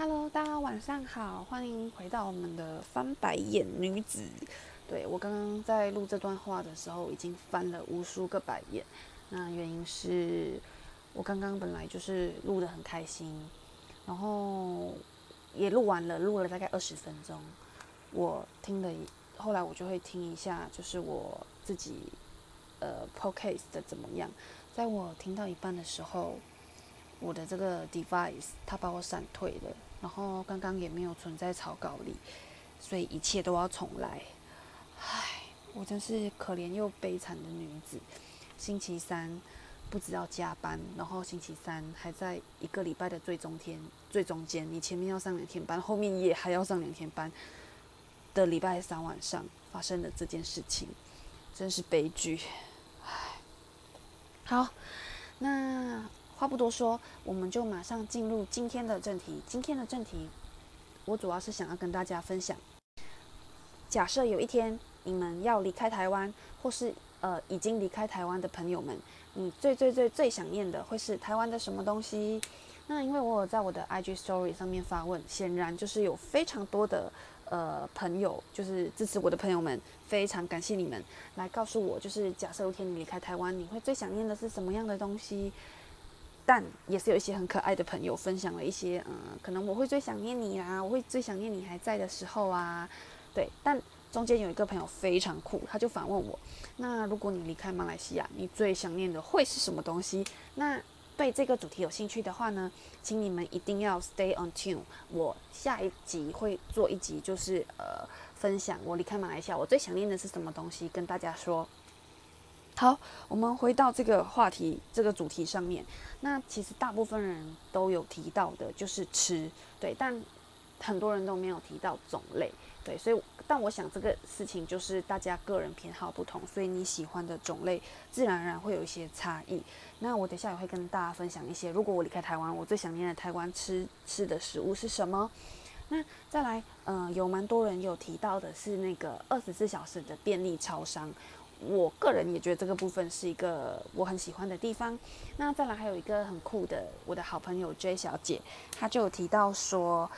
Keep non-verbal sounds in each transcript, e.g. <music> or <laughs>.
Hello，大家晚上好，欢迎回到我们的翻白眼女子。对我刚刚在录这段话的时候，已经翻了无数个白眼。那原因是我刚刚本来就是录的很开心，然后也录完了，录了大概二十分钟。我听了，后来我就会听一下，就是我自己呃 podcast 的怎么样。在我听到一半的时候，我的这个 device 它把我闪退了，然后刚刚也没有存在草稿里，所以一切都要重来。唉，我真是可怜又悲惨的女子。星期三不知道加班，然后星期三还在一个礼拜的最中天最中间，你前面要上两天班，后面也还要上两天班的礼拜三晚上发生了这件事情，真是悲剧。唉，好，那话不多说，我们就马上进入今天的正题。今天的正题，我主要是想要跟大家分享。假设有一天你们要离开台湾，或是呃已经离开台湾的朋友们，你最最最最想念的会是台湾的什么东西？那因为我有在我的 IG Story 上面发问，显然就是有非常多的呃朋友，就是支持我的朋友们，非常感谢你们来告诉我，就是假设有一天你离开台湾，你会最想念的是什么样的东西？但也是有一些很可爱的朋友分享了一些，嗯，可能我会最想念你啊，我会最想念你还在的时候啊，对。但中间有一个朋友非常酷，他就反问我，那如果你离开马来西亚，你最想念的会是什么东西？那对这个主题有兴趣的话呢，请你们一定要 stay on tune。我下一集会做一集，就是呃，分享我离开马来西亚，我最想念的是什么东西，跟大家说。好，我们回到这个话题、这个主题上面。那其实大部分人都有提到的，就是吃，对，但很多人都没有提到种类，对，所以，但我想这个事情就是大家个人偏好不同，所以你喜欢的种类自然而然会有一些差异。那我等下也会跟大家分享一些，如果我离开台湾，我最想念的台湾吃吃的食物是什么？那再来，嗯，有蛮多人有提到的是那个二十四小时的便利超商。我个人也觉得这个部分是一个我很喜欢的地方。那再来还有一个很酷的，我的好朋友 J 小姐，她就有提到说，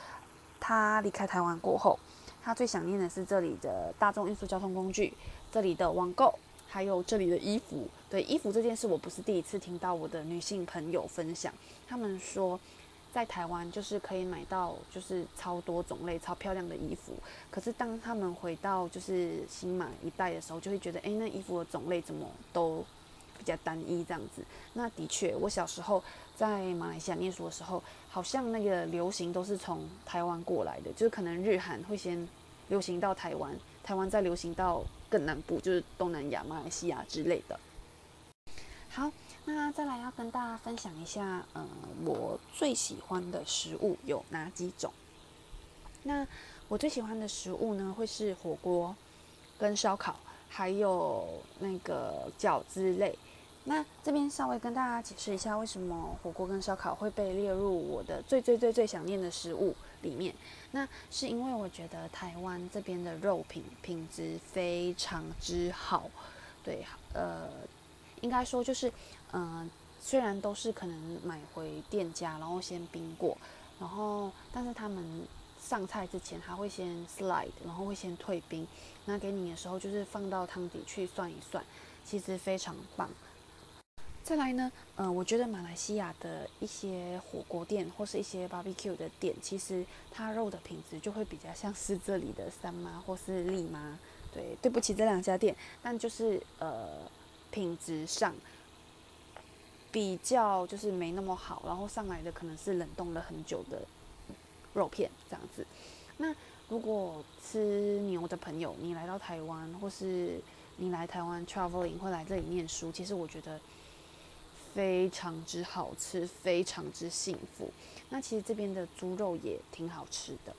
她离开台湾过后，她最想念的是这里的大众运输交通工具，这里的网购，还有这里的衣服。对衣服这件事，我不是第一次听到我的女性朋友分享，他们说。在台湾就是可以买到就是超多种类超漂亮的衣服，可是当他们回到就是新马一带的时候，就会觉得哎，那衣服的种类怎么都比较单一这样子。那的确，我小时候在马来西亚念书的时候，好像那个流行都是从台湾过来的，就是可能日韩会先流行到台湾，台湾再流行到更南部，就是东南亚、马来西亚之类的。那再来要跟大家分享一下，嗯，我最喜欢的食物有哪几种？那我最喜欢的食物呢，会是火锅、跟烧烤，还有那个饺子类。那这边稍微跟大家解释一下，为什么火锅跟烧烤会被列入我的最最最最想念的食物里面？那是因为我觉得台湾这边的肉品品质非常之好，对，呃。应该说就是，嗯，虽然都是可能买回店家，然后先冰过，然后但是他们上菜之前还会先 slide，然后会先退冰，那给你的时候就是放到汤底去算一算，其实非常棒。再来呢，嗯，我觉得马来西亚的一些火锅店或是一些 barbecue 的店，其实它肉的品质就会比较像是这里的三妈或是丽妈。对，对不起这两家店，但就是呃。品质上比较就是没那么好，然后上来的可能是冷冻了很久的肉片这样子。那如果吃牛的朋友，你来到台湾，或是你来台湾 traveling 会来这里念书，其实我觉得非常之好吃，非常之幸福。那其实这边的猪肉也挺好吃的。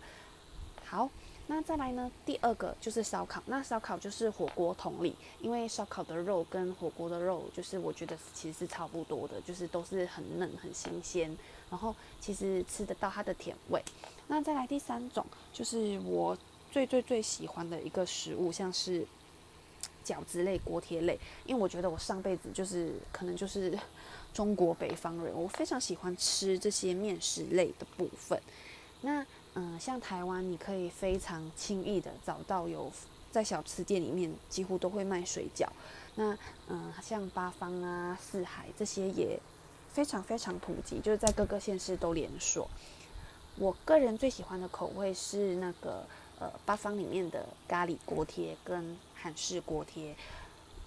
好。那再来呢？第二个就是烧烤。那烧烤就是火锅同理，因为烧烤的肉跟火锅的肉，就是我觉得其实是差不多的，就是都是很嫩、很新鲜，然后其实吃得到它的甜味。那再来第三种，就是我最最最喜欢的一个食物，像是饺子类、锅贴类，因为我觉得我上辈子就是可能就是中国北方人，我非常喜欢吃这些面食类的部分。那嗯，像台湾，你可以非常轻易的找到有在小吃店里面几乎都会卖水饺。那嗯，像八方啊、四海这些也非常非常普及，就是在各个县市都连锁。我个人最喜欢的口味是那个呃八方里面的咖喱锅贴跟韩式锅贴。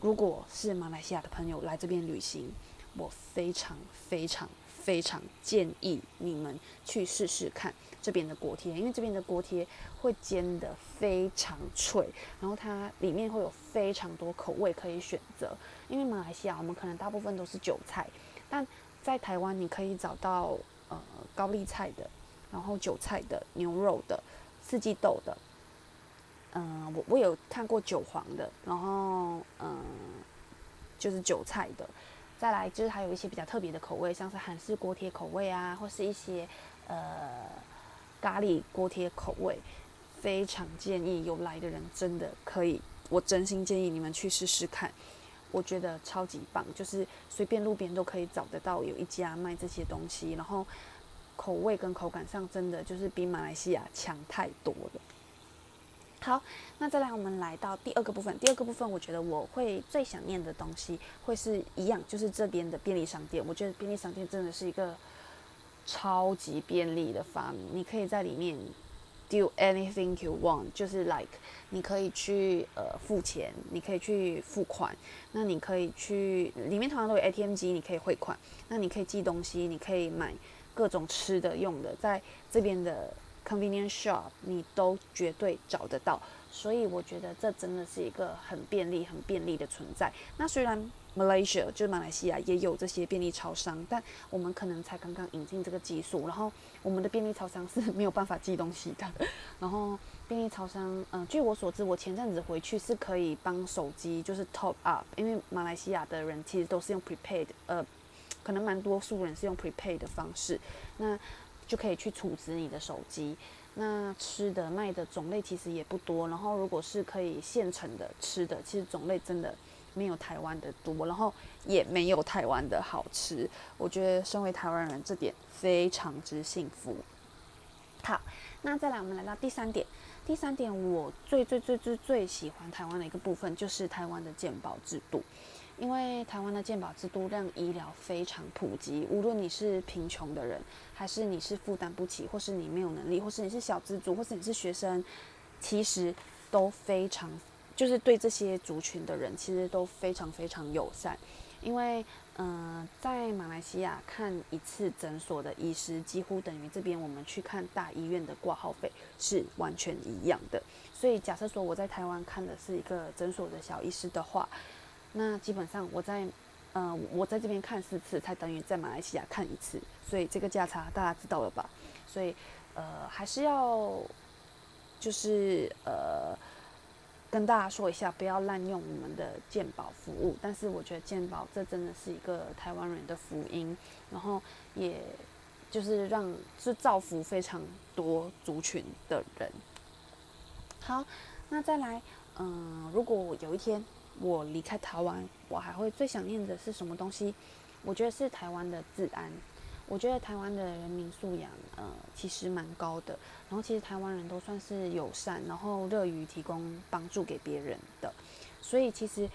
如果是马来西亚的朋友来这边旅行，我非常非常非常建议你们去试试看这边的锅贴，因为这边的锅贴会煎得非常脆，然后它里面会有非常多口味可以选择。因为马来西亚我们可能大部分都是韭菜，但在台湾你可以找到呃高丽菜的。然后韭菜的、牛肉的、四季豆的，嗯，我我有看过韭黄的，然后嗯，就是韭菜的，再来就是还有一些比较特别的口味，像是韩式锅贴口味啊，或是一些呃咖喱锅贴口味，非常建议有来的人真的可以，我真心建议你们去试试看，我觉得超级棒，就是随便路边都可以找得到有一家卖这些东西，然后。口味跟口感上真的就是比马来西亚强太多了。好，那再来我们来到第二个部分。第二个部分，我觉得我会最想念的东西会是一样，就是这边的便利商店。我觉得便利商店真的是一个超级便利的发明。你可以在里面 do anything you want，就是 like 你可以去呃付钱，你可以去付款，那你可以去里面通常都有 ATM 机，你可以汇款，那你可以寄东西，你可以买。各种吃的用的，在这边的 convenience shop 你都绝对找得到，所以我觉得这真的是一个很便利、很便利的存在。那虽然 Malaysia 就是马来西亚也有这些便利超商，但我们可能才刚刚引进这个技术，然后我们的便利超商是 <laughs> 没有办法寄东西的。然后便利超商，嗯，据我所知，我前阵子回去是可以帮手机就是 top up，因为马来西亚的人其实都是用 prepaid，呃。可能蛮多数人是用 prepaid 的方式，那就可以去储值你的手机。那吃的卖的种类其实也不多，然后如果是可以现成的吃的，其实种类真的没有台湾的多，然后也没有台湾的好吃。我觉得身为台湾人，这点非常之幸福。好，那再来我们来到第三点，第三点我最最最最最喜欢台湾的一个部分就是台湾的健保制度。因为台湾的健保制度让医疗非常普及，无论你是贫穷的人，还是你是负担不起，或是你没有能力，或是你是小资族，或是你是学生，其实都非常，就是对这些族群的人，其实都非常非常友善。因为，嗯，在马来西亚看一次诊所的医师，几乎等于这边我们去看大医院的挂号费是完全一样的。所以，假设说我在台湾看的是一个诊所的小医师的话，那基本上我在，呃，我在这边看四次，才等于在马来西亚看一次，所以这个价差大家知道了吧？所以，呃，还是要，就是呃，跟大家说一下，不要滥用我们的鉴宝服务。但是我觉得鉴宝这真的是一个台湾人的福音，然后也就是让是造福非常多族群的人。好，那再来，嗯，如果有一天。我离开台湾，我还会最想念的是什么东西？我觉得是台湾的治安。我觉得台湾的人民素养，呃，其实蛮高的。然后其实台湾人都算是友善，然后乐于提供帮助给别人的。所以其实